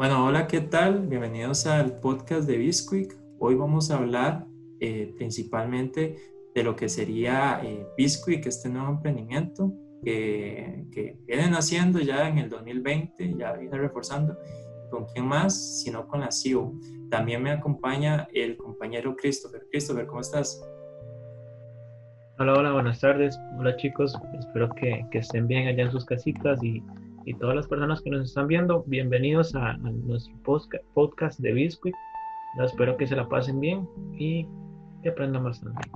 Bueno, hola, ¿qué tal? Bienvenidos al podcast de Bisquick. Hoy vamos a hablar eh, principalmente de lo que sería eh, Bisquick, este nuevo emprendimiento que, que, vienen haciendo ya en el 2020, ya viene reforzando. ¿Con quién más? Sino con la CIO. También me acompaña el compañero Christopher. Christopher, ¿cómo estás? Hola, hola, buenas tardes. Hola chicos, espero que, que estén bien allá en sus casitas y y todas las personas que nos están viendo, bienvenidos a, nuestro podcast de Biscuit. espero que se la pasen bien y que aprendan bastante.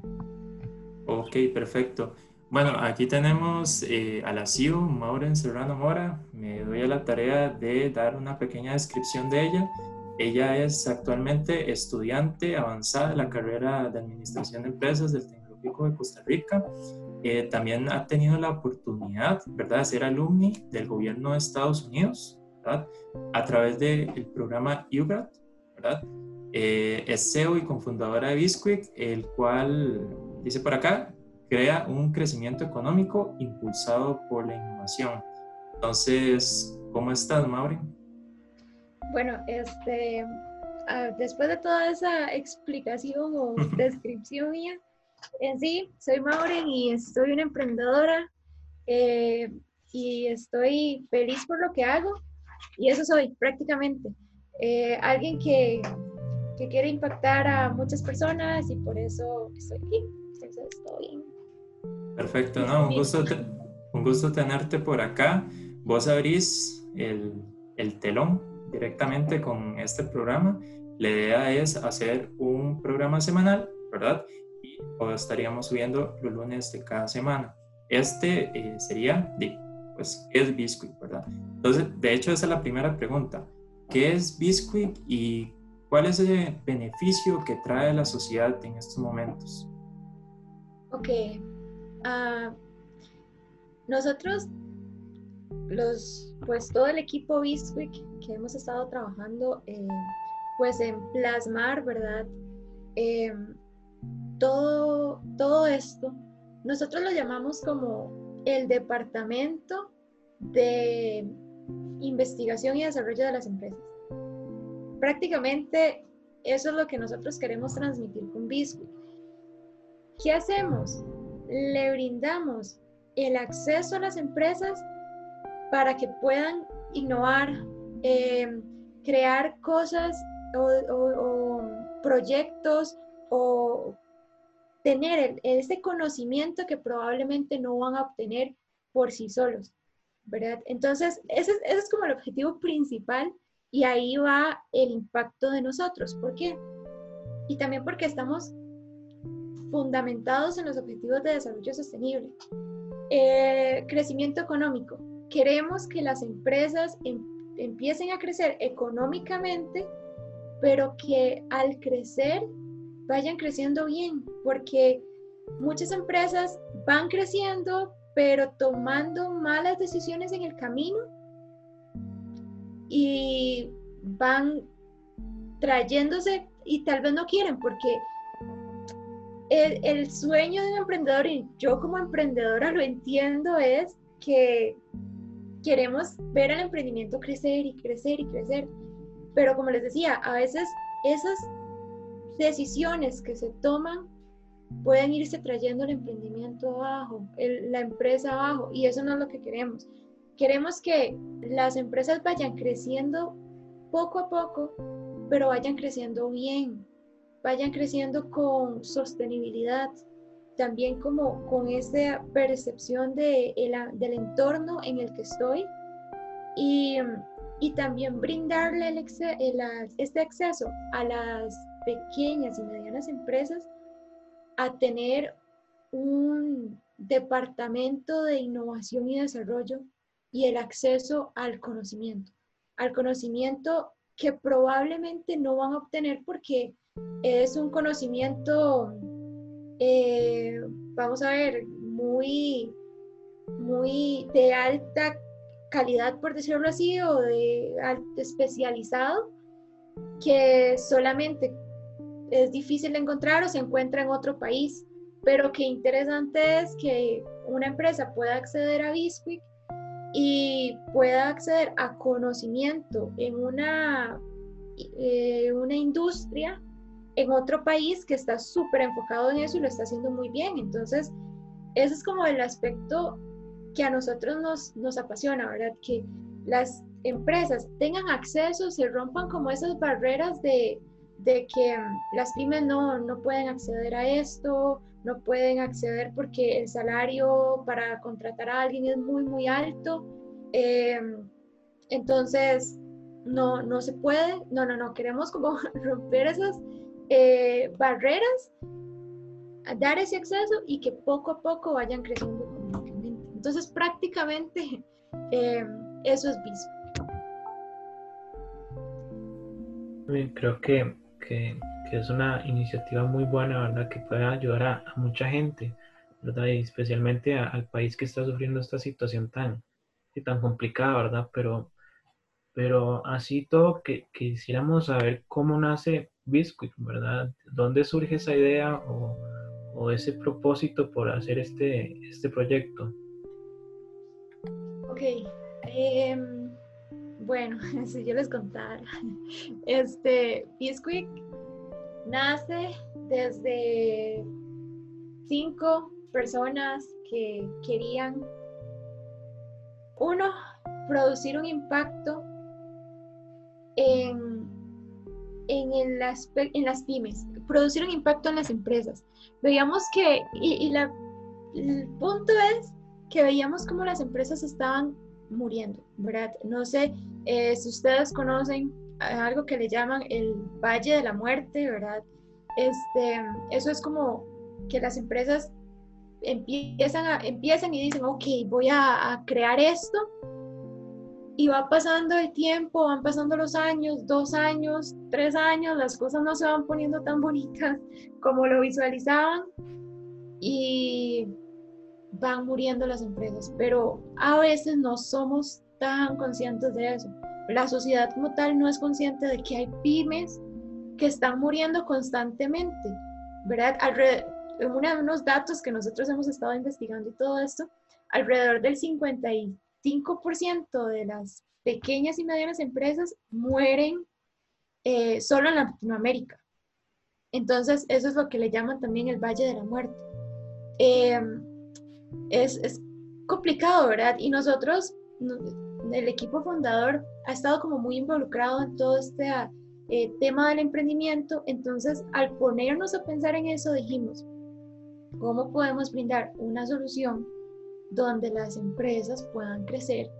Ok, perfecto. Bueno, aquí tenemos eh, a la CIO, Maureen Serrano Mora. Me doy a la tarea de dar una pequeña descripción de ella. Ella es actualmente estudiante avanzada de la carrera de Administración de Empresas del Tecnológico de Costa Rica eh, también ha tenido la oportunidad, ¿verdad?, de ser alumni del gobierno de Estados Unidos, ¿verdad?, a través del programa UGRAD, ¿verdad? Eh, es CEO y cofundadora de Bisquick, el cual, dice por acá, crea un crecimiento económico impulsado por la innovación. Entonces, ¿cómo estás, Mauri? Bueno, este, ah, después de toda esa explicación o descripción mía, en sí, soy Maureen y soy una emprendedora eh, y estoy feliz por lo que hago y eso soy prácticamente. Eh, alguien que, que, quiere impactar a muchas personas y por eso estoy aquí. estoy Perfecto, ¿no? Un gusto, un gusto tenerte por acá. Vos abrís el, el telón directamente con este programa. La idea es hacer un programa semanal, ¿verdad? O estaríamos subiendo los lunes de cada semana. Este eh, sería, pues, ¿qué es Biscuit, verdad? Entonces, de hecho, esa es la primera pregunta. ¿Qué es Biscuit y cuál es el beneficio que trae la sociedad en estos momentos? Ok. Uh, nosotros, los, pues todo el equipo Biscuit que hemos estado trabajando, eh, pues en plasmar, ¿verdad? Eh, todo, todo esto, nosotros lo llamamos como el departamento de investigación y desarrollo de las empresas. Prácticamente eso es lo que nosotros queremos transmitir con Biscuit. ¿Qué hacemos? Le brindamos el acceso a las empresas para que puedan innovar, eh, crear cosas o proyectos o tener ese conocimiento que probablemente no van a obtener por sí solos, ¿verdad? Entonces, ese, es como el objetivo principal y ahí va el impacto de nosotros. ¿Por qué? Y también porque estamos fundamentados en los objetivos de desarrollo sostenible. Eh, crecimiento económico. Queremos que las empresas em, empiecen a crecer económicamente, pero que al crecer vayan creciendo bien, porque muchas empresas van creciendo, pero tomando malas decisiones en el camino y van trayéndose y tal vez no quieren, porque el, sueño de un emprendedor, y yo como emprendedora lo entiendo, es que queremos ver al emprendimiento crecer y crecer y crecer. Pero como les decía, a veces esas decisiones que se toman pueden irse trayendo el emprendimiento abajo, la empresa abajo, y eso no es lo que queremos. Queremos que las empresas vayan creciendo poco a poco, pero vayan creciendo bien, vayan creciendo con sostenibilidad, también como con esa percepción de del entorno en el que estoy y, y también brindarle el, este acceso a las pequeñas y medianas empresas a tener un departamento de innovación y desarrollo y el acceso al conocimiento, al conocimiento que probablemente no van a obtener porque es un conocimiento, eh, vamos a ver, muy, muy de alta calidad, por decirlo así, o de especializado, que solamente es difícil encontrar o se encuentra en otro país. Pero qué interesante es que una empresa pueda acceder a Bisquick y pueda acceder a conocimiento en una, eh, una industria en otro país que está súper enfocado en eso y lo está haciendo muy bien. Entonces, ese es como el aspecto que a nosotros nos, nos apasiona, ¿verdad? Que las empresas tengan acceso, se rompan como esas barreras de, de que mm, las pymes no, no pueden acceder a esto, no pueden acceder porque el salario para contratar a alguien es muy, muy alto. Em, entonces, no, no se puede. No, no, no. Queremos como romper esas eh, barreras, dar ese acceso y que poco a poco vayan creciendo económicamente. Entonces, prácticamente em, eso es visto. Creo que, que, es una iniciativa muy buena, ¿verdad? Que puede ayudar a, mucha gente, ¿verdad? Y especialmente al país que está sufriendo esta situación tan, tan complicada, ¿verdad? Pero, pero así todo, que, quisiéramos saber cómo nace Biscuit, ¿verdad? ¿Dónde surge esa idea o, o ese propósito por hacer este, este proyecto? Ok. Em, bueno, si yo les contara, este Bisquick nace desde cinco personas que querían, uno, producir un impacto en, en, en las pymes, producir un impacto en las empresas. Veíamos que, y, el punto es que veíamos como las empresas estaban muriendo, ¿verdad? No sé eh, si ustedes conocen algo que le llaman el Valle de la Muerte, ¿verdad? Este, eso es como que las empresas empiezan, a, empiezan y dicen, ok, voy a, crear esto, y va pasando el tiempo, van pasando los años, dos años, tres años, las cosas no se van poniendo tan bonitas como lo visualizaban y van muriendo las empresas, pero a veces no somos tan conscientes de eso. La sociedad como tal no es consciente de que hay pymes que están muriendo constantemente, ¿verdad? Alrededor, unos datos que nosotros hemos estado investigando y todo esto, alrededor del 55% de las pequeñas y medianas empresas mueren eh, solo en Latinoamérica. Entonces, eso es lo que le llaman también el Valle de la Muerte. Eh, es, es complicado, ¿verdad? Y nosotros, el equipo fundador ha estado como muy involucrado en todo este eh, tema del emprendimiento, entonces al ponernos a pensar en eso dijimos, ¿cómo podemos brindar una solución donde las empresas puedan crecer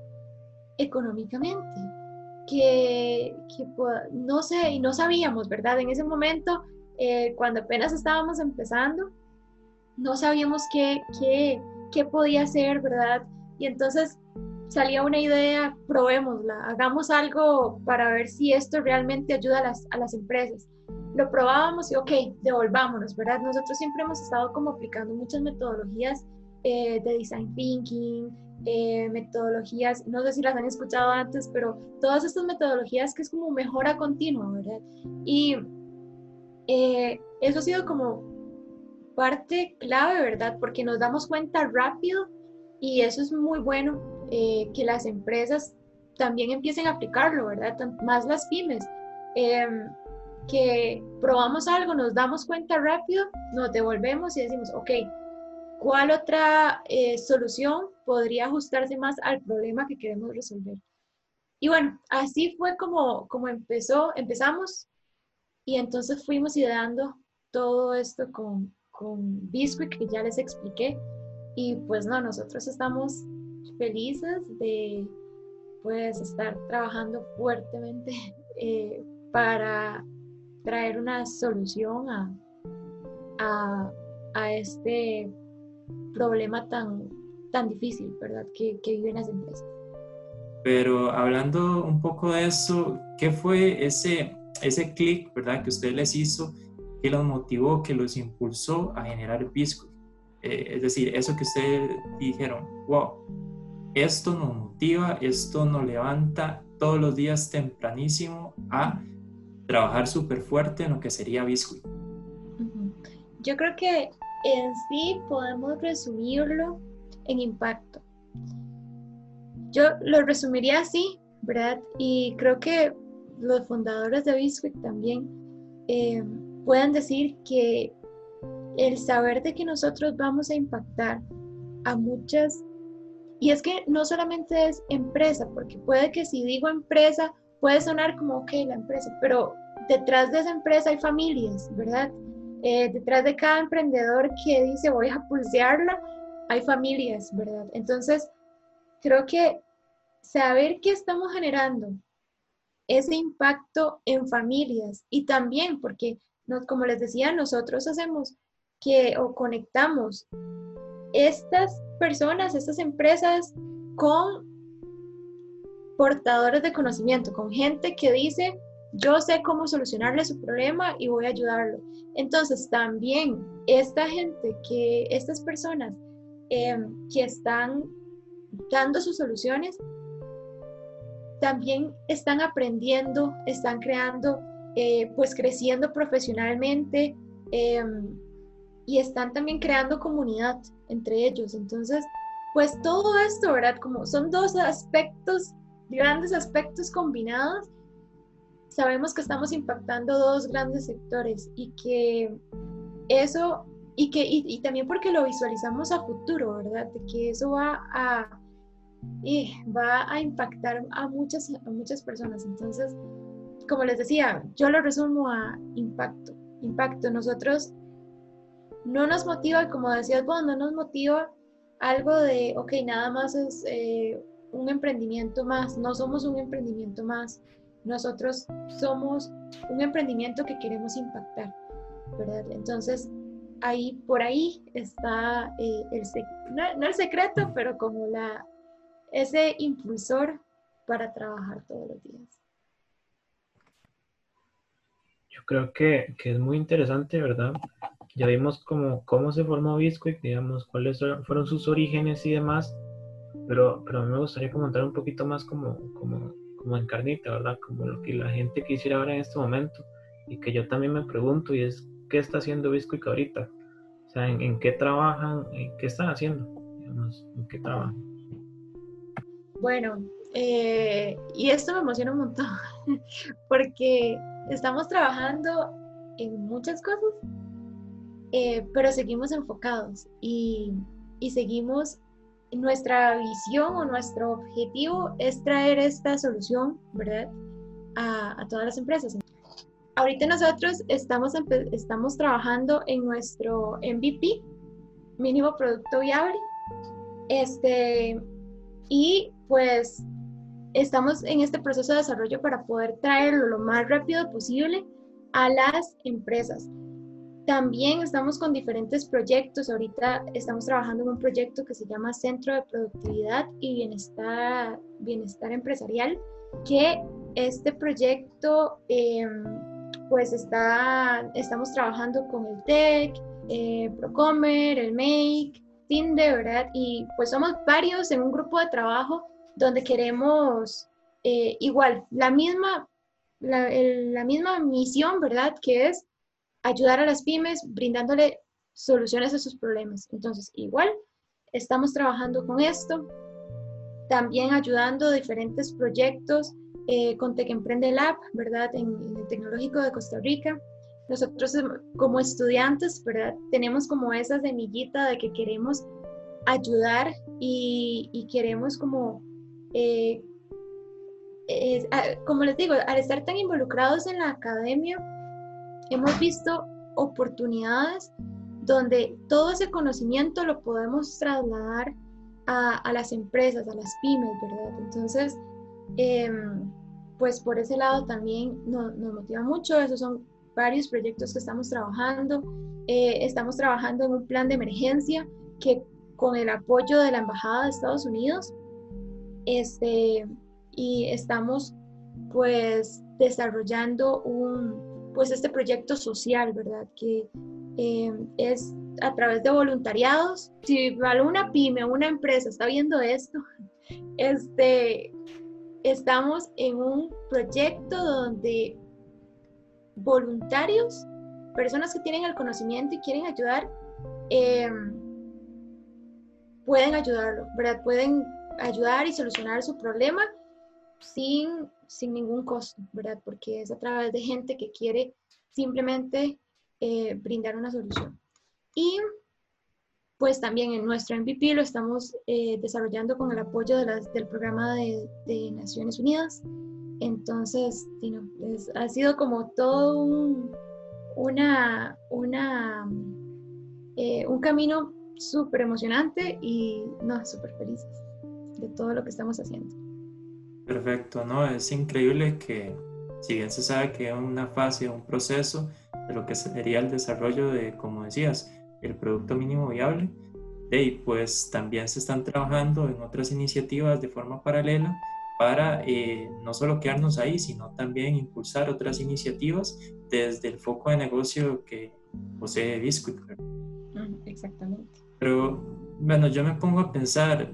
económicamente? Que, no sé, y no sabíamos, ¿verdad? En ese momento, eh, cuando apenas estábamos empezando, no sabíamos qué, qué, qué podía hacer, ¿verdad? Y entonces salía una idea, probémosla, hagamos algo para ver si esto realmente ayuda a las, a las empresas. Lo probábamos y ok, devolvámonos, ¿verdad? Nosotros siempre hemos estado como aplicando muchas metodologías eh, de design thinking, eh, metodologías, no sé si las han escuchado antes, pero todas estas metodologías que es como mejora continua, ¿verdad? Y eh, eso ha sido como parte clave, ¿verdad? Porque nos damos cuenta rápido y eso es muy bueno eh, que las empresas también empiecen a aplicarlo, ¿verdad? Más las pymes. Em, que probamos algo, nos damos cuenta rápido, nos devolvemos y decimos, ok, ¿cuál otra eh, solución podría ajustarse más al problema que queremos resolver? Y bueno, así fue como, como empezó, empezamos y entonces fuimos ideando todo esto con, con Biscuit, que ya les expliqué. Y pues no, nosotros estamos felices de pues estar trabajando fuertemente eh, para traer una solución a, a, este problema tan, tan difícil, ¿verdad? Que, que viven las empresas. Pero hablando un poco de eso, ¿qué fue ese, ese clic. Que usted les hizo ¿Qué los motivó, que los impulsó a generar Biscuit? Eh, es decir, eso que ustedes dijeron, wow, esto nos motiva, esto nos levanta todos los días tempranísimo a trabajar súper fuerte en lo que sería Biscuit. Yo creo que en sí podemos resumirlo en impacto. yo lo resumiría así, ¿verdad? Y creo que los fundadores de Biscuit también eh, pueden decir que el saber de que nosotros vamos a impactar a muchas, y es que no solamente es empresa, porque puede que si digo empresa, puede sonar como, ok, la empresa, pero detrás de esa empresa hay familias, ¿verdad? Eh, detrás de cada emprendedor que dice voy a pulsearla, hay familias, ¿verdad? Entonces, creo que saber que estamos generando ese impacto en familias y también porque, como les decía, nosotros hacemos que o conectamos estas personas, estas empresas con portadores de conocimiento, con gente que dice, yo sé cómo solucionarle su problema y voy a ayudarlo. Entonces, también esta gente que, estas personas em, que están dando sus soluciones, también están aprendiendo, están creando, eh, pues creciendo profesionalmente em, y están también creando comunidad entre ellos. Entonces, pues todo esto, ¿verdad? Como son dos aspectos, grandes aspectos combinados, sabemos que estamos impactando dos grandes sectores y que eso, y que y, también porque lo visualizamos a futuro, ¿verdad? De que eso va a, y va a impactar a muchas, a muchas personas. Entonces, como les decía, yo lo resumo a impacto. Impacto. Nosotros no nos motiva, como decías vos, no nos motiva algo de, ok, nada más es eh, un emprendimiento más, no somos un emprendimiento más, nosotros somos un emprendimiento que queremos impactar, ¿verdad? Entonces, ahí, por ahí está eh, el, no, no el secreto, pero como la, ese impulsor para trabajar todos los días. Yo creo que, que es muy interesante, ¿verdad? Ya vimos cómo, cómo se formó Biscuit, digamos, cuáles fueron sus orígenes y demás, pero, pero a mí me gustaría comentar un poquito más como, como, como en carnita, ¿verdad? Como lo que la gente quisiera ver en este momento y que yo también me pregunto y es, ¿qué está haciendo Biscuit ahorita? O sea, ¿en, qué trabajan? ¿En qué están haciendo? ¿En qué trabajan? Bueno, eh, y esto me emociona un montón, porque estamos trabajando en muchas cosas, eh, pero seguimos enfocados y, y seguimos, nuestra visión o nuestro objetivo es traer esta solución, ¿verdad? A, a todas las empresas. Ahorita nosotros estamos, estamos trabajando en nuestro MVP, mínimo producto viable. Este, y pues estamos en este proceso de desarrollo para poder traerlo lo más rápido posible a las empresas. También estamos con diferentes proyectos. Ahorita estamos trabajando en un proyecto que se llama Centro de Productividad y Bienestar, Bienestar Empresarial, que este proyecto em, pues está, estamos trabajando con el TEC, eh, Procomer, el MAKE, Tinder, ¿verdad? Y pues somos varios en un grupo de trabajo donde queremos eh, igual, la misma, la, misma misión, ¿verdad? Que es ayudar a las pymes brindándole soluciones a sus problemas. Entonces, igual, estamos trabajando con esto, también ayudando diferentes proyectos eh, con Tech Emprende Lab, ¿verdad? En, el Tecnológico de Costa Rica. Nosotros em, como estudiantes, ¿verdad? Tenemos como esa semillita de que queremos ayudar y, queremos como eh, como les digo, al estar tan involucrados en la academia, hemos visto oportunidades donde todo ese conocimiento lo podemos trasladar a, las empresas, a las pymes, ¿verdad? Entonces, em, pues por ese lado también nos, motiva mucho, esos son varios proyectos que estamos trabajando, eh, estamos trabajando en un plan de emergencia que con el apoyo de la Embajada de Estados Unidos este, y estamos pues desarrollando un, pues este proyecto social, ¿verdad? Que eh, es a través de voluntariados. Si alguna pyme, una empresa está viendo esto, este, estamos en un proyecto donde voluntarios, personas que tienen el conocimiento y quieren ayudar, eh, pueden ayudarlo, ¿verdad? Pueden ayudar y solucionar su problema sin, sin ningún costo, ¿verdad? Porque es a través de gente que quiere simplemente eh, brindar una solución. Y pues también en nuestro MVP lo estamos eh, desarrollando con el apoyo de del programa de, de, Naciones Unidas. Entonces, ha sido como todo un, una, una, eh, un camino súper emocionante y no, súper felices de todo lo que estamos haciendo. Perfecto, ¿no? Es increíble que, si bien se sabe que es una fase, un proceso de lo que sería el desarrollo de, como decías, el producto mínimo viable, y pues también se están trabajando en otras iniciativas de forma paralela para eh, no solo quedarnos ahí, sino también impulsar otras iniciativas desde el foco de negocio que posee Biscuit. Exactamente. Pero bueno, yo me pongo a pensar,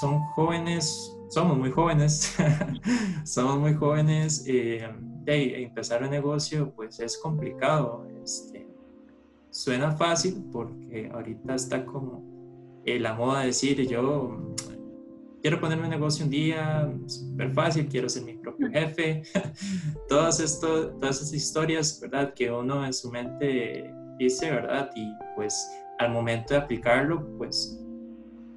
son jóvenes, somos muy jóvenes, somos muy jóvenes, eh, empezar un negocio pues es complicado. Este, suena fácil porque ahorita está como eh, la moda de decir yo quiero ponerme un negocio un día, súper fácil, quiero ser mi propio jefe, todas, esto, todas esas historias, ¿verdad? Que uno en su mente dice, ¿verdad? Y pues al momento de aplicarlo, pues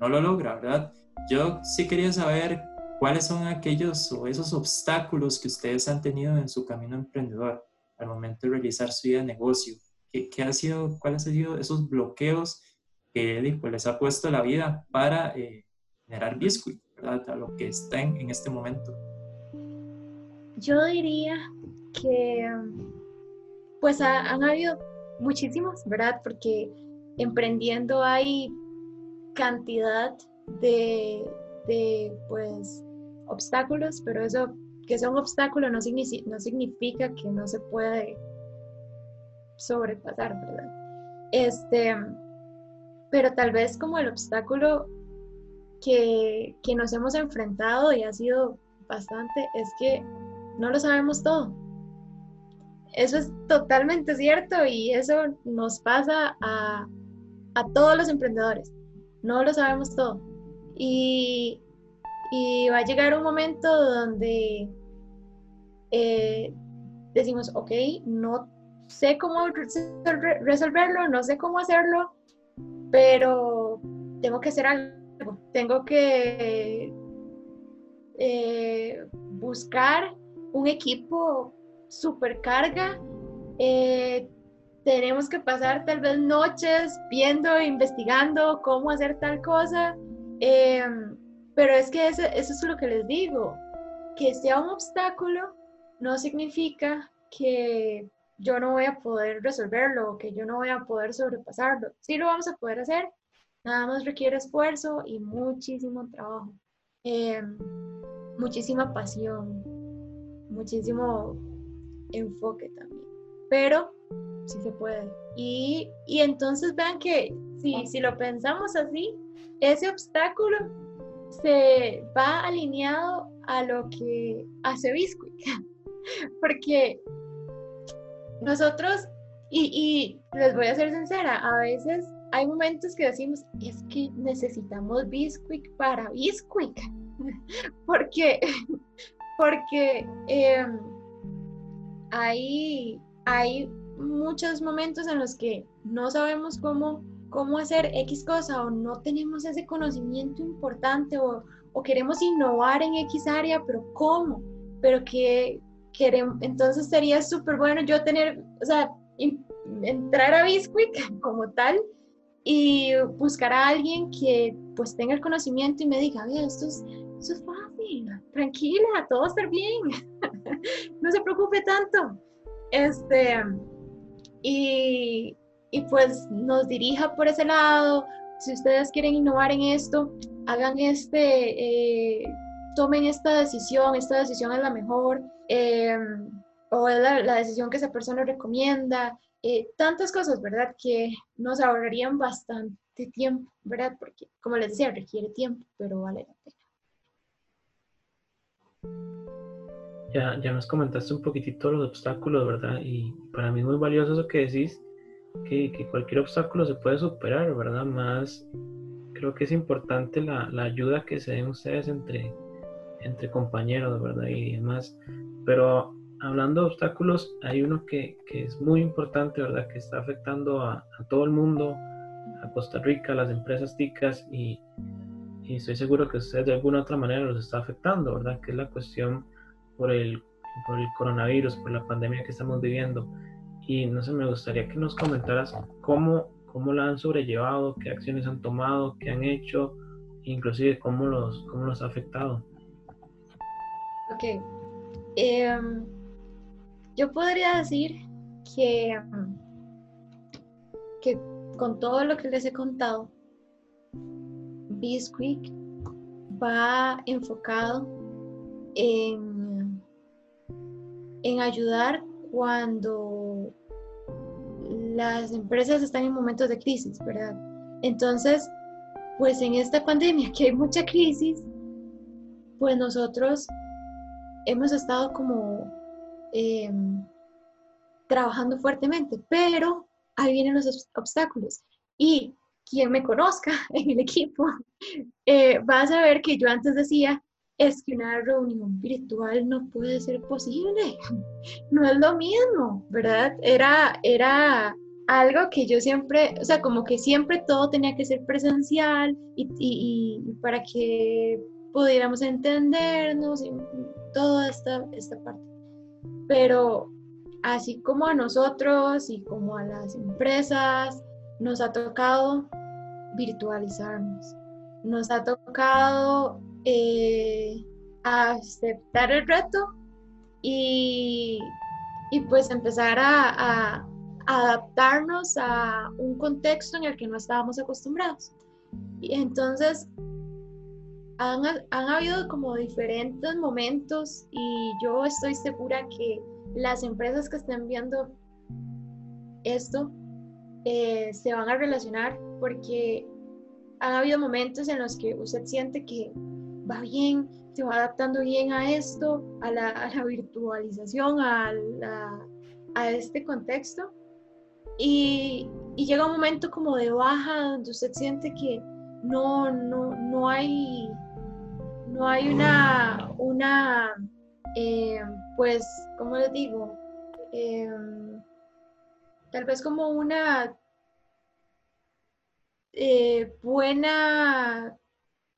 no lo logra, ¿verdad? Yo sí quería saber cuáles son aquellos o esos obstáculos que ustedes han tenido en su camino emprendedor al momento de realizar su vida de negocio. ¿Qué, ha sido, cuáles han sido esos bloqueos que pues, les ha puesto la vida para... Eh, generar biscuit, ¿verdad? A lo que estén en este momento. Yo diría que pues han habido muchísimos, ¿verdad? Porque emprendiendo hay cantidad de, de pues obstáculos, pero eso que sea un obstáculo no significa, no significa que no se puede sobrepasar, ¿verdad? Este, pero tal vez como el obstáculo que, nos hemos enfrentado y ha sido bastante es que no lo sabemos todo. Eso es totalmente cierto y eso nos pasa a, todos los emprendedores. No lo sabemos todo. Y, va a llegar un momento donde eh, decimos, ok, no sé cómo resolverlo, no sé cómo hacerlo, pero tengo que hacer algo tengo que eh, buscar un equipo supercarga. Eh, tenemos que pasar tal vez noches viendo, investigando cómo hacer tal cosa. Em, pero es que eso, es lo que les digo. Que sea un obstáculo no significa que yo no voy a poder resolverlo, que yo no voy a poder sobrepasarlo. Sí lo vamos a poder hacer, Nada más requiere esfuerzo y muchísimo trabajo, eh, muchísima pasión, muchísimo enfoque también. Pero sí se puede. Y, entonces vean que si, si lo pensamos así, ese obstáculo se va alineado a lo que hace Biscuit. Porque nosotros, y, y, les voy a ser sincera, a veces hay momentos que decimos, es que necesitamos Bisquick para Bisquick, porque, porque em, hay, hay muchos momentos en los que no sabemos cómo, cómo hacer X cosa o no tenemos ese conocimiento importante o, o queremos innovar en X área, pero ¿cómo? Pero que queremos, entonces sería súper bueno yo tener, o sea, entrar a Bisquick como tal y buscar a alguien que pues tenga el conocimiento y me diga, esto es, esto es fácil, tranquila, todo va a estar bien, no se preocupe tanto. Este, y, y pues nos dirija por ese lado, si ustedes quieren innovar en esto, hagan este, eh, tomen esta decisión, esta decisión es la mejor, eh, o es la, la, decisión que esa persona recomienda, eh, tantas cosas, ¿verdad? Que nos ahorrarían bastante tiempo, ¿verdad? Porque, como les decía, requiere tiempo, pero vale la pena. Ya, ya nos comentaste un poquitito los obstáculos, ¿verdad? Y para mí es muy valioso eso que decís, que, que cualquier obstáculo se puede superar, ¿verdad? Más creo que es importante la, la, ayuda que se den ustedes entre, entre compañeros, ¿verdad? Y demás. Pero hablando de obstáculos, hay uno que, que es muy importante, ¿verdad? Que está afectando a, a, todo el mundo, a Costa Rica, a las empresas ticas, y, y estoy seguro que ustedes de alguna otra manera los está afectando, ¿verdad? Que es la cuestión por el, por el coronavirus, por la pandemia que estamos viviendo. Y no sé, me gustaría que nos comentaras cómo, cómo la han sobrellevado, qué acciones han tomado, qué han hecho, inclusive cómo los, cómo los ha afectado. Ok. Em, yo podría decir que, que con todo lo que les he contado, Bisquick va enfocado en, en ayudar cuando las empresas están en momentos de crisis, ¿verdad? Entonces, pues en esta pandemia que hay mucha crisis, pues nosotros hemos estado como em, trabajando fuertemente, pero ahí vienen los obstáculos. Y quien me conozca en el equipo eh, va a saber que yo antes decía, es que una reunión virtual no puede ser posible, no es lo mismo, ¿verdad? Era, era algo que yo siempre, o sea, como que siempre todo tenía que ser presencial y, para que pudiéramos entendernos y toda esta, esta parte. Pero así como a nosotros y como a las empresas, nos ha tocado virtualizarnos, nos ha tocado eh, aceptar el reto y, y pues empezar a, a, adaptarnos a un contexto en el que no estábamos acostumbrados. Y entonces han, han habido como diferentes momentos y yo estoy segura que las empresas que estén viendo esto eh, se van a relacionar porque han habido momentos en los que usted siente que va bien, se va adaptando bien a esto, a la, virtualización, a, este contexto. Y, y, llega un momento como de baja donde usted siente que no, no, no hay, no hay una, una eh, pues, ¿cómo les digo? Eh, tal vez como una eh, buena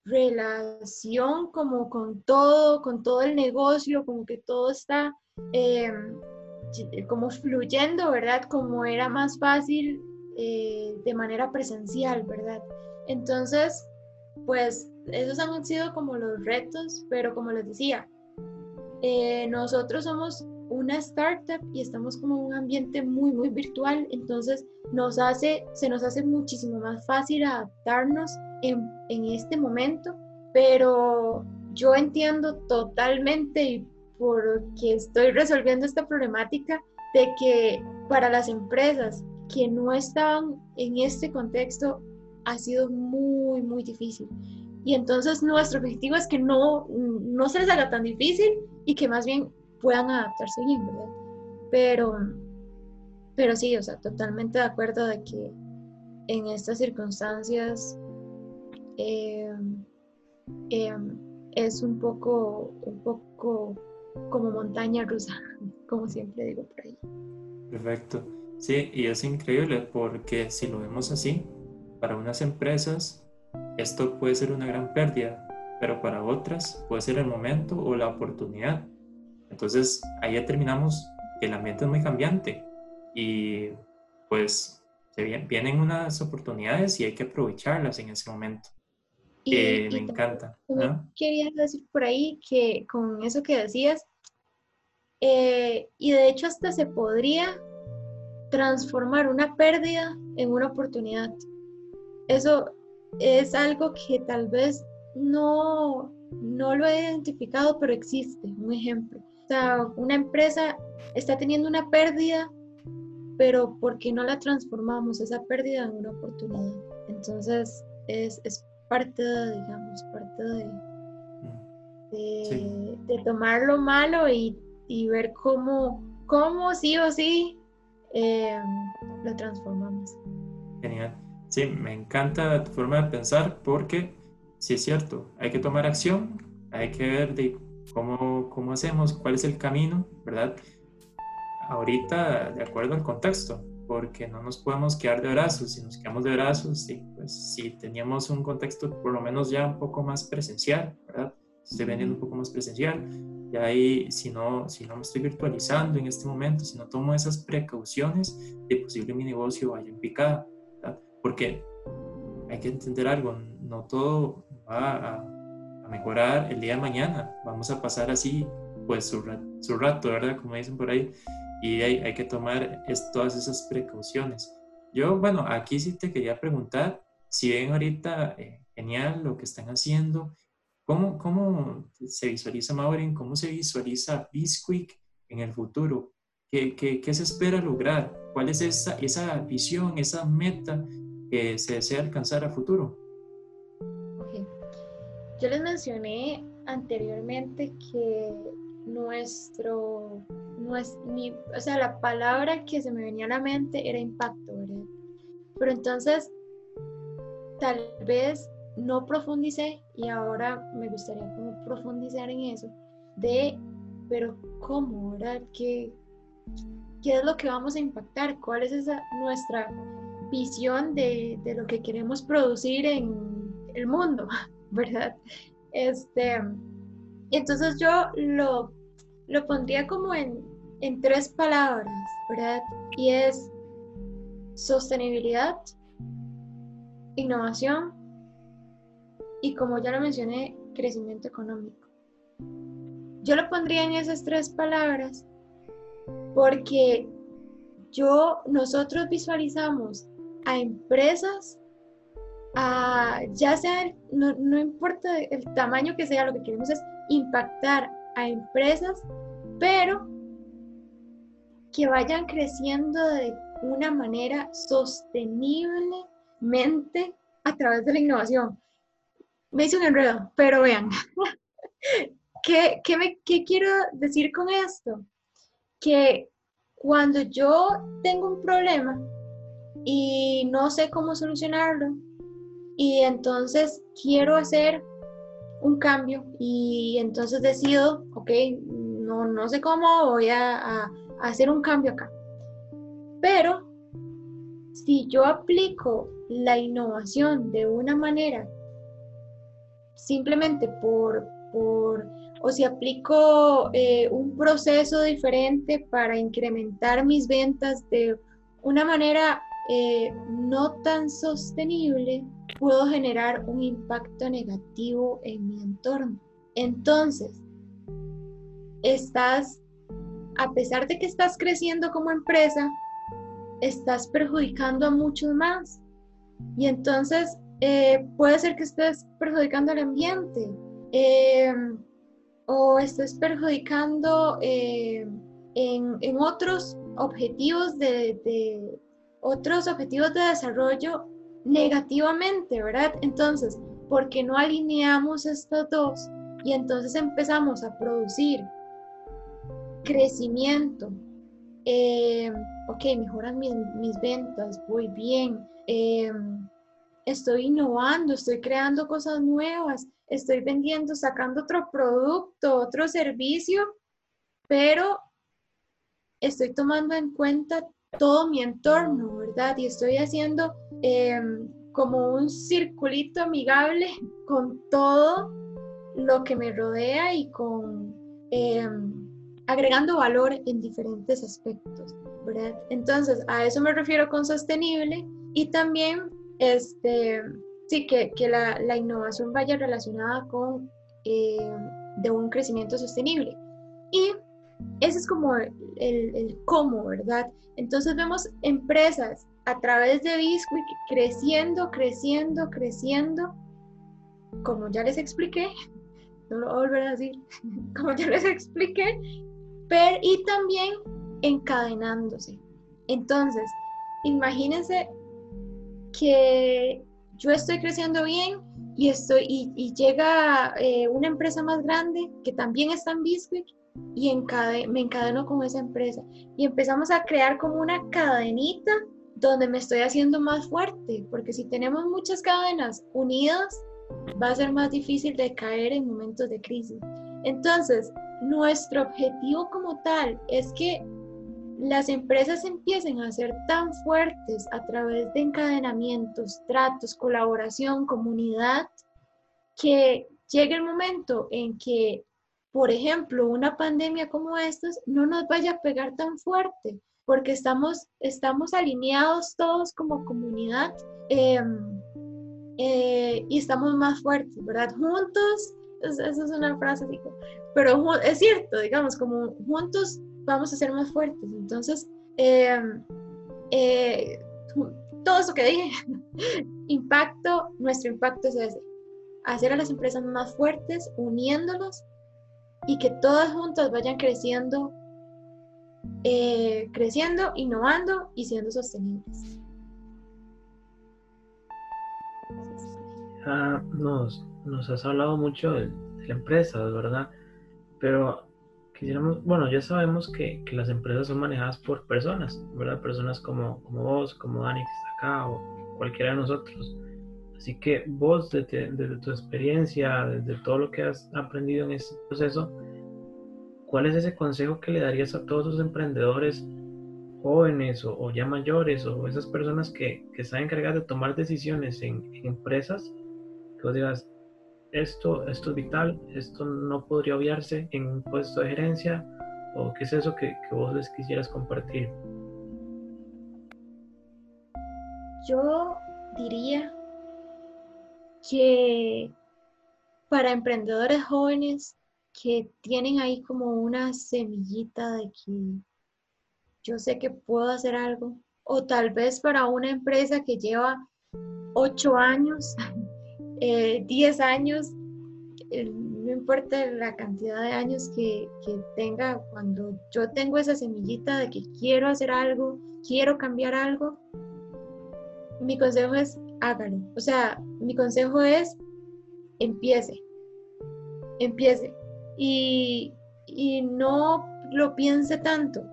relación como con todo, con todo el negocio, como que todo está eh, como fluyendo, ¿verdad? Como era más fácil eh, de manera presencial, ¿verdad? Entonces, pues esos han sido como los retos, pero como les decía, nosotros somos una startup y estamos como un ambiente muy, muy virtual, entonces nos hace, se nos hace muchísimo más fácil adaptarnos en, en este momento, pero yo entiendo totalmente y porque estoy resolviendo esta problemática de que para las empresas que no estaban en este contexto ha sido muy, muy difícil. Y entonces nuestro objetivo es que no, no se les haga tan difícil y que más bien puedan adaptarse bien, ¿verdad? Pero, pero sí, o sea, totalmente de acuerdo de que en estas circunstancias eh, eh, es un poco, un poco como montaña rusa, como siempre digo por ahí. Perfecto. Sí, y es increíble porque si lo vemos así, para unas empresas esto puede ser una gran pérdida, pero para otras puede ser el momento o la oportunidad entonces ahí determinamos que el ambiente es muy cambiante y pues se vienen unas oportunidades y hay que aprovecharlas en ese momento. Y, me encanta. Quería decir por ahí que con eso que decías, eh, y de hecho hasta se podría transformar una pérdida en una oportunidad. Eso es algo que tal vez no, no lo he identificado, pero existe, un ejemplo. O sea, una empresa está teniendo una pérdida, pero ¿por qué no la transformamos esa pérdida en una oportunidad? Entonces, es, es parte de, digamos, parte de, de, tomar lo malo y, y, ver cómo, cómo sí o sí eh, lo transformamos. Genial. Sí, me encanta tu forma de pensar porque sí es cierto, hay que tomar acción, hay que ver de cómo, cómo hacemos, cuál es el camino, ¿verdad? Ahorita, de acuerdo al contexto, porque no nos podemos quedar de brazos. Si nos quedamos de brazos, sí, pues si teníamos un contexto por lo menos ya un poco más presencial, ¿verdad? Estoy vendiendo un poco más presencial, y ahí si no, si no me estoy virtualizando en este momento, si no tomo esas precauciones, de posible mi negocio vaya en picada, ¿verdad? Porque hay que entender algo, no todo va a, mejorar el día de mañana, vamos a pasar así, pues su, su rato, ¿verdad? Como dicen por ahí, y hay, hay que tomar todas esas precauciones. Yo, bueno, aquí sí te quería preguntar, si ven ahorita eh, genial lo que están haciendo, ¿cómo, cómo se visualiza Maureen? ¿Cómo se visualiza Bisquick en el futuro? ¿Qué, qué, qué se espera lograr? ¿Cuál es esa, esa visión, esa meta que se desea alcanzar a futuro? Yo les mencioné anteriormente que nuestro, o sea, la palabra que se me venía a la mente era impacto. Pero entonces, tal vez no profundicé y ahora me gustaría profundizar en eso, de, pero ¿cómo? ¿Qué, qué es lo que vamos a impactar? ¿Cuál es esa nuestra visión de lo que queremos producir en el mundo, verdad? Este, entonces yo lo lo pondría como en, tres palabras, ¿verdad? Y es sostenibilidad, innovación y como ya lo mencioné, crecimiento económico. Yo lo pondría en esas tres palabras porque yo, nosotros visualizamos a empresas, ya sea, no, no importa el tamaño que sea, lo que queremos es impactar a empresas, pero que vayan creciendo de una manera sosteniblemente a través de la innovación. Me hice un enredo, pero vean, ¿qué, me, ¿qué quiero decir con esto? Que cuando yo tengo un problema y no sé cómo solucionarlo, y entonces quiero hacer un cambio y entonces decido, ok, no, no sé cómo voy a, hacer un cambio acá. Pero si yo aplico la innovación de una manera simplemente por, por o si aplico eh, un proceso diferente para incrementar mis ventas de una manera eh, no tan sostenible, puedo generar un impacto negativo en mi entorno. Entonces, estás, a pesar de que estás creciendo como empresa, estás perjudicando a muchos más. Y entonces eh, puede ser que estés perjudicando al ambiente eh, o estés perjudicando en, en, otros objetivos de, de, otros objetivos de desarrollo negativamente, ¿verdad? Entonces, ¿por qué no alineamos estos dos y entonces empezamos a producir crecimiento? Eh, ok, mejoran mis, ventas, voy bien, eh, estoy innovando, estoy creando cosas nuevas, estoy vendiendo, sacando otro producto, otro servicio, pero estoy tomando en cuenta todo mi entorno, ¿verdad? Y estoy haciendo em, como un circulito amigable con todo lo que me rodea y con em, agregando valor en diferentes aspectos, ¿verdad? Entonces, a eso me refiero con sostenible y también, este, sí, que, que la, la, innovación vaya relacionada con em, de un crecimiento sostenible. Y ese es como el, cómo, ¿verdad? Entonces vemos empresas a través de Bisquick creciendo, creciendo, creciendo, como ya les expliqué, no lo voy a volver a decir, como ya les expliqué, pero, y también encadenándose. Entonces, imagínense que yo estoy creciendo bien y, estoy, y, llega eh, una empresa más grande que también está en Bisquick y me encadeno con esa empresa. Y empezamos a crear como una cadenita donde me estoy haciendo más fuerte, porque si tenemos muchas cadenas unidas, va a ser más difícil de caer en momentos de crisis. Entonces, nuestro objetivo como tal es que las empresas empiecen a ser tan fuertes a través de encadenamientos, tratos, colaboración, comunidad, que llegue el momento en que, por ejemplo, una pandemia como esta no nos vaya a pegar tan fuerte, porque estamos, estamos alineados todos como comunidad em, eh, y estamos más fuertes, ¿verdad? Juntos, esa es una frase, digo, pero es cierto, digamos, como juntos vamos a ser más fuertes. Entonces, em, eh, todo eso que dije, impacto, nuestro impacto es hacer a las empresas más fuertes, uniéndolos y que todas juntas vayan creciendo, eh, creciendo, innovando y siendo sostenibles. Ah, nos, nos has hablado mucho de, de la empresa, ¿verdad? Pero quisiéramos, bueno, ya sabemos que, que, las empresas son manejadas por personas, ¿verdad? Personas como, como vos, como Dani que está acá o cualquiera de nosotros. Así que vos, desde, desde, tu experiencia, desde todo lo que has aprendido en este proceso, ¿cuál es ese consejo que le darías a todos los emprendedores jóvenes o, o ya mayores o esas personas que, que, están encargadas de tomar decisiones en, en empresas? Que vos digas, esto, esto es vital, esto no podría obviarse en un puesto de gerencia o qué es eso que, que vos les quisieras compartir? Yo diría que para emprendedores jóvenes que tienen ahí como una semillita de que yo sé que puedo hacer algo, o tal vez para una empresa que lleva ocho años 10 eh, años, eh, no importa la cantidad de años que, que, tenga, cuando yo tengo esa semillita de que quiero hacer algo, quiero cambiar algo, mi consejo es hágalo. O sea, mi consejo es empiece, empiece. Y, y no lo piense tanto.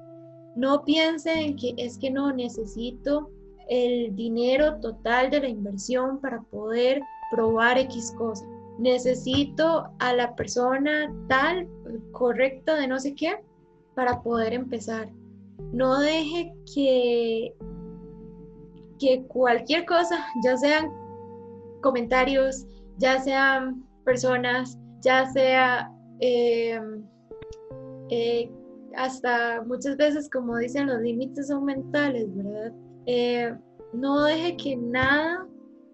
No piense en que es que no necesito el dinero total de la inversión para poder probar X cosa. Necesito a la persona tal, correcta de no sé qué, para poder empezar. No deje que, que cualquier cosa, ya sean comentarios, ya sean personas, ya sea eh, eh, hasta muchas veces, como dicen, los límites son mentales, ¿verdad? Eh, no deje que nada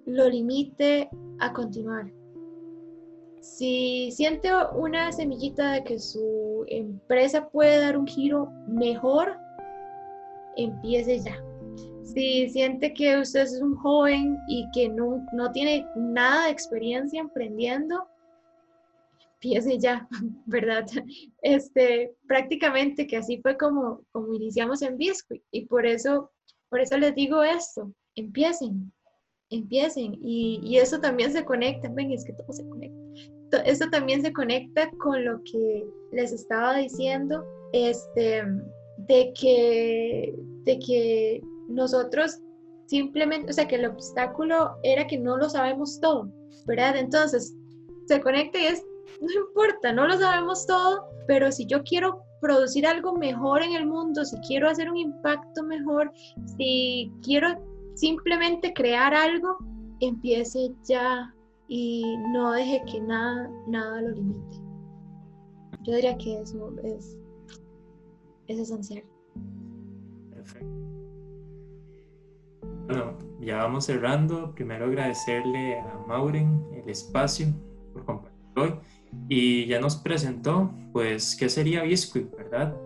lo limite a continuar. Si siente una semillita de que su empresa puede dar un giro mejor, empiece ya. Si siente que usted es un joven y que no, no tiene nada de experiencia emprendiendo, empiece ya, ¿verdad? Este, prácticamente que así fue como, como iniciamos en Biscuit y por eso, por eso les digo esto, empiecen, empiecen. Y, y, eso también se conecta, ven, es que todo se conecta. Eso también se conecta con lo que les estaba diciendo, este, de que, de que nosotros simplemente, o sea, que el obstáculo era que no lo sabemos todo, ¿verdad? Entonces, se conecta y es, no importa, no lo sabemos todo, pero si yo quiero producir algo mejor en el mundo, si quiero hacer un impacto mejor, si quiero simplemente crear algo, empiece ya y no deje que nada, nada lo limite. Yo diría que eso es, es esencial. Perfecto. Bueno, ya vamos cerrando. Primero agradecerle a Maureen el espacio por compartir hoy. Y ya nos presentó, pues, qué sería Biscuit, ¿verdad?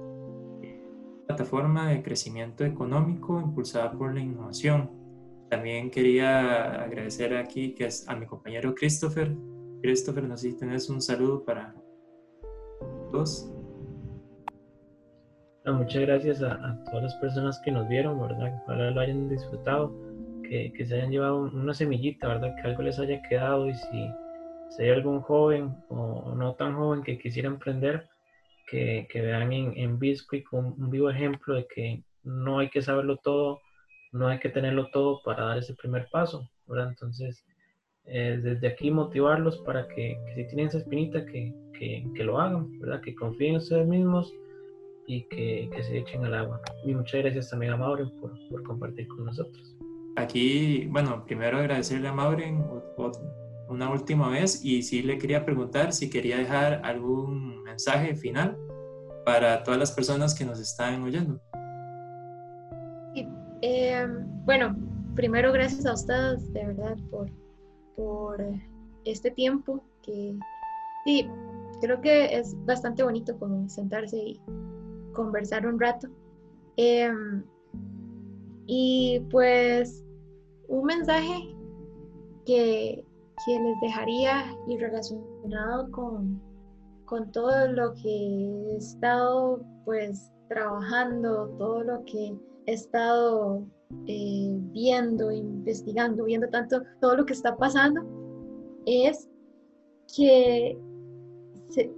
plataforma de crecimiento económico impulsada por la innovación también quería agradecer aquí que es a mi compañero Christopher. Christopher, no sé si tenés un saludo para todos. Muchas gracias a, todas las personas que nos vieron, ¿verdad? Ojalá lo hayan disfrutado, que, que, se hayan llevado una semillita, ¿verdad? Que algo les haya quedado y si, si hay algún joven o no tan joven que quisiera emprender, que, que vean en, en Biscuit un, un vivo ejemplo de que no hay que saberlo todo, no hay que tenerlo todo para dar ese primer paso, ¿verdad? Entonces, eh, desde aquí motivarlos para que, si tienen esa espinita, que, que, lo hagan, ¿verdad? Que confíen en ustedes mismos y que, se echen al agua. Y muchas gracias también a Maureen por, por compartir con nosotros. Aquí, bueno, primero agradecerle a Maureen una última vez y sí le quería preguntar si quería dejar algún mensaje final para todas las personas que nos están oyendo. Eh, bueno, primero gracias a ustedes de verdad por, por este tiempo que sí, creo que es bastante bonito como sentarse y conversar un rato. Em, y pues un mensaje que, que les dejaría y relacionado con, con todo lo que he estado pues trabajando, todo lo que he estado eh, viendo, investigando, viendo tanto todo lo que está pasando, es que,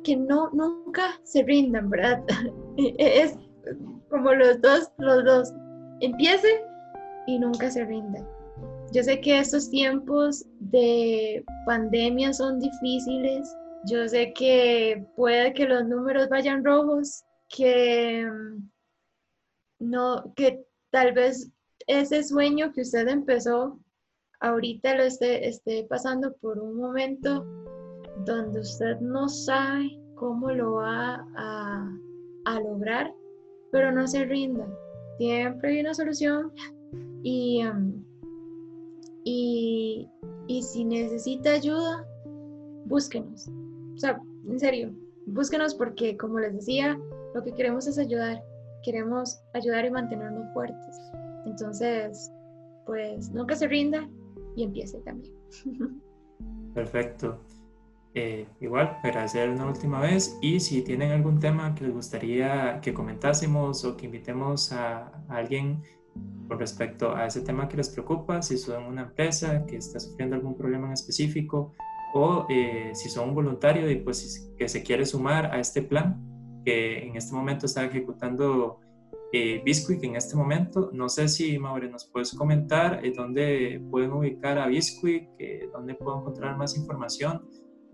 que no, nunca se rindan, ¿verdad? es como los dos, los dos, empiece y nunca se rindan. Yo sé que estos tiempos de pandemia son difíciles, yo sé que puede que los números vayan rojos, que no, que tal vez ese sueño que usted empezó ahorita lo esté, esté pasando por un momento donde usted no sabe cómo lo va a, lograr, pero no se rinda. Siempre hay una solución y, um, y, y si necesita ayuda, búsquenos. O sea, en serio, búsquenos porque, como les decía, lo que queremos es ayudar queremos ayudar y mantenernos fuertes. Entonces, pues nunca se rinda y empiece también. Perfecto. Eh, igual, agradecer una última vez y si tienen algún tema que les gustaría que comentásemos o que invitemos a, alguien con respecto a ese tema que les preocupa, si son una empresa que está sufriendo algún problema en específico o eh, si son un voluntario y pues que se quiere sumar a este plan, que en este momento está ejecutando eh, Bisquick en este momento. No sé si, Maure, nos puedes comentar eh, dónde pueden ubicar a Bisquick, eh, dónde puedo encontrar más información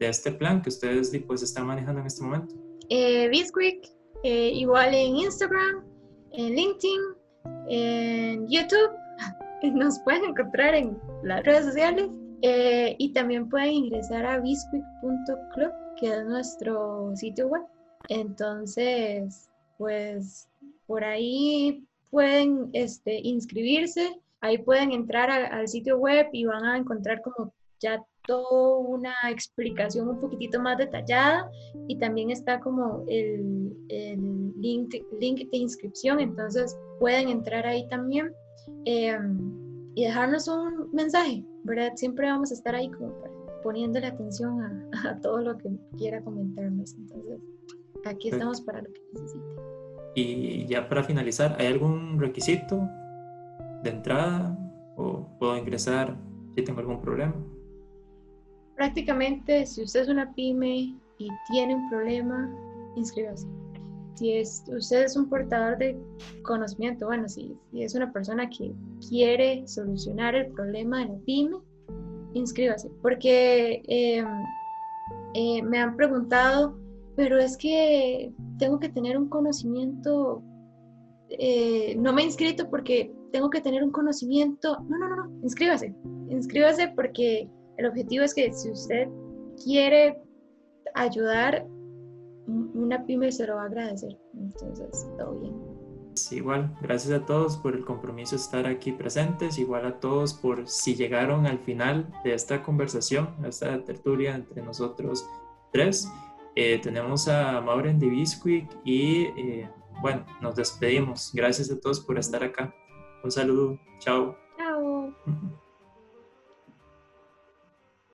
de este plan que ustedes pues, están manejando en este momento. Eh, eh, igual en Instagram, en LinkedIn, en YouTube. Nos pueden encontrar en las redes sociales y también pueden ingresar a bisquick.club, que es nuestro sitio web. Entonces, pues por ahí pueden este, inscribirse, ahí pueden entrar al sitio web y van a encontrar como ya toda una explicación un poquitito más detallada y también está como el, el link, link, de inscripción, entonces pueden entrar ahí también em, y dejarnos un mensaje, ¿verdad? Siempre vamos a estar ahí como poniéndole atención a, a todo lo que quiera comentarnos, entonces Aquí estamos para lo que necesite. Y ya para finalizar, ¿hay algún requisito de entrada o puedo ingresar si tengo algún problema? Prácticamente, si usted es una pyme y tiene un problema, inscríbase. Si es, usted es un portador de conocimiento, bueno, si, es una persona que quiere solucionar el problema de la pyme, inscríbase. Porque eh, eh, me han preguntado pero es que tengo que tener un conocimiento, eh, no me he inscrito porque tengo que tener un conocimiento, no, no, no, no, inscríbase, inscríbase porque el objetivo es que si usted quiere ayudar, una pyme se lo va a agradecer, entonces todo bien. Igual, gracias a todos por el compromiso de estar aquí presentes, igual a todos por si llegaron al final de esta conversación, esta tertulia entre nosotros tres. Eh, tenemos a Maureen de Bisquick y eh, bueno, nos despedimos. Gracias a todos por estar acá. Un saludo. Chao. Chao.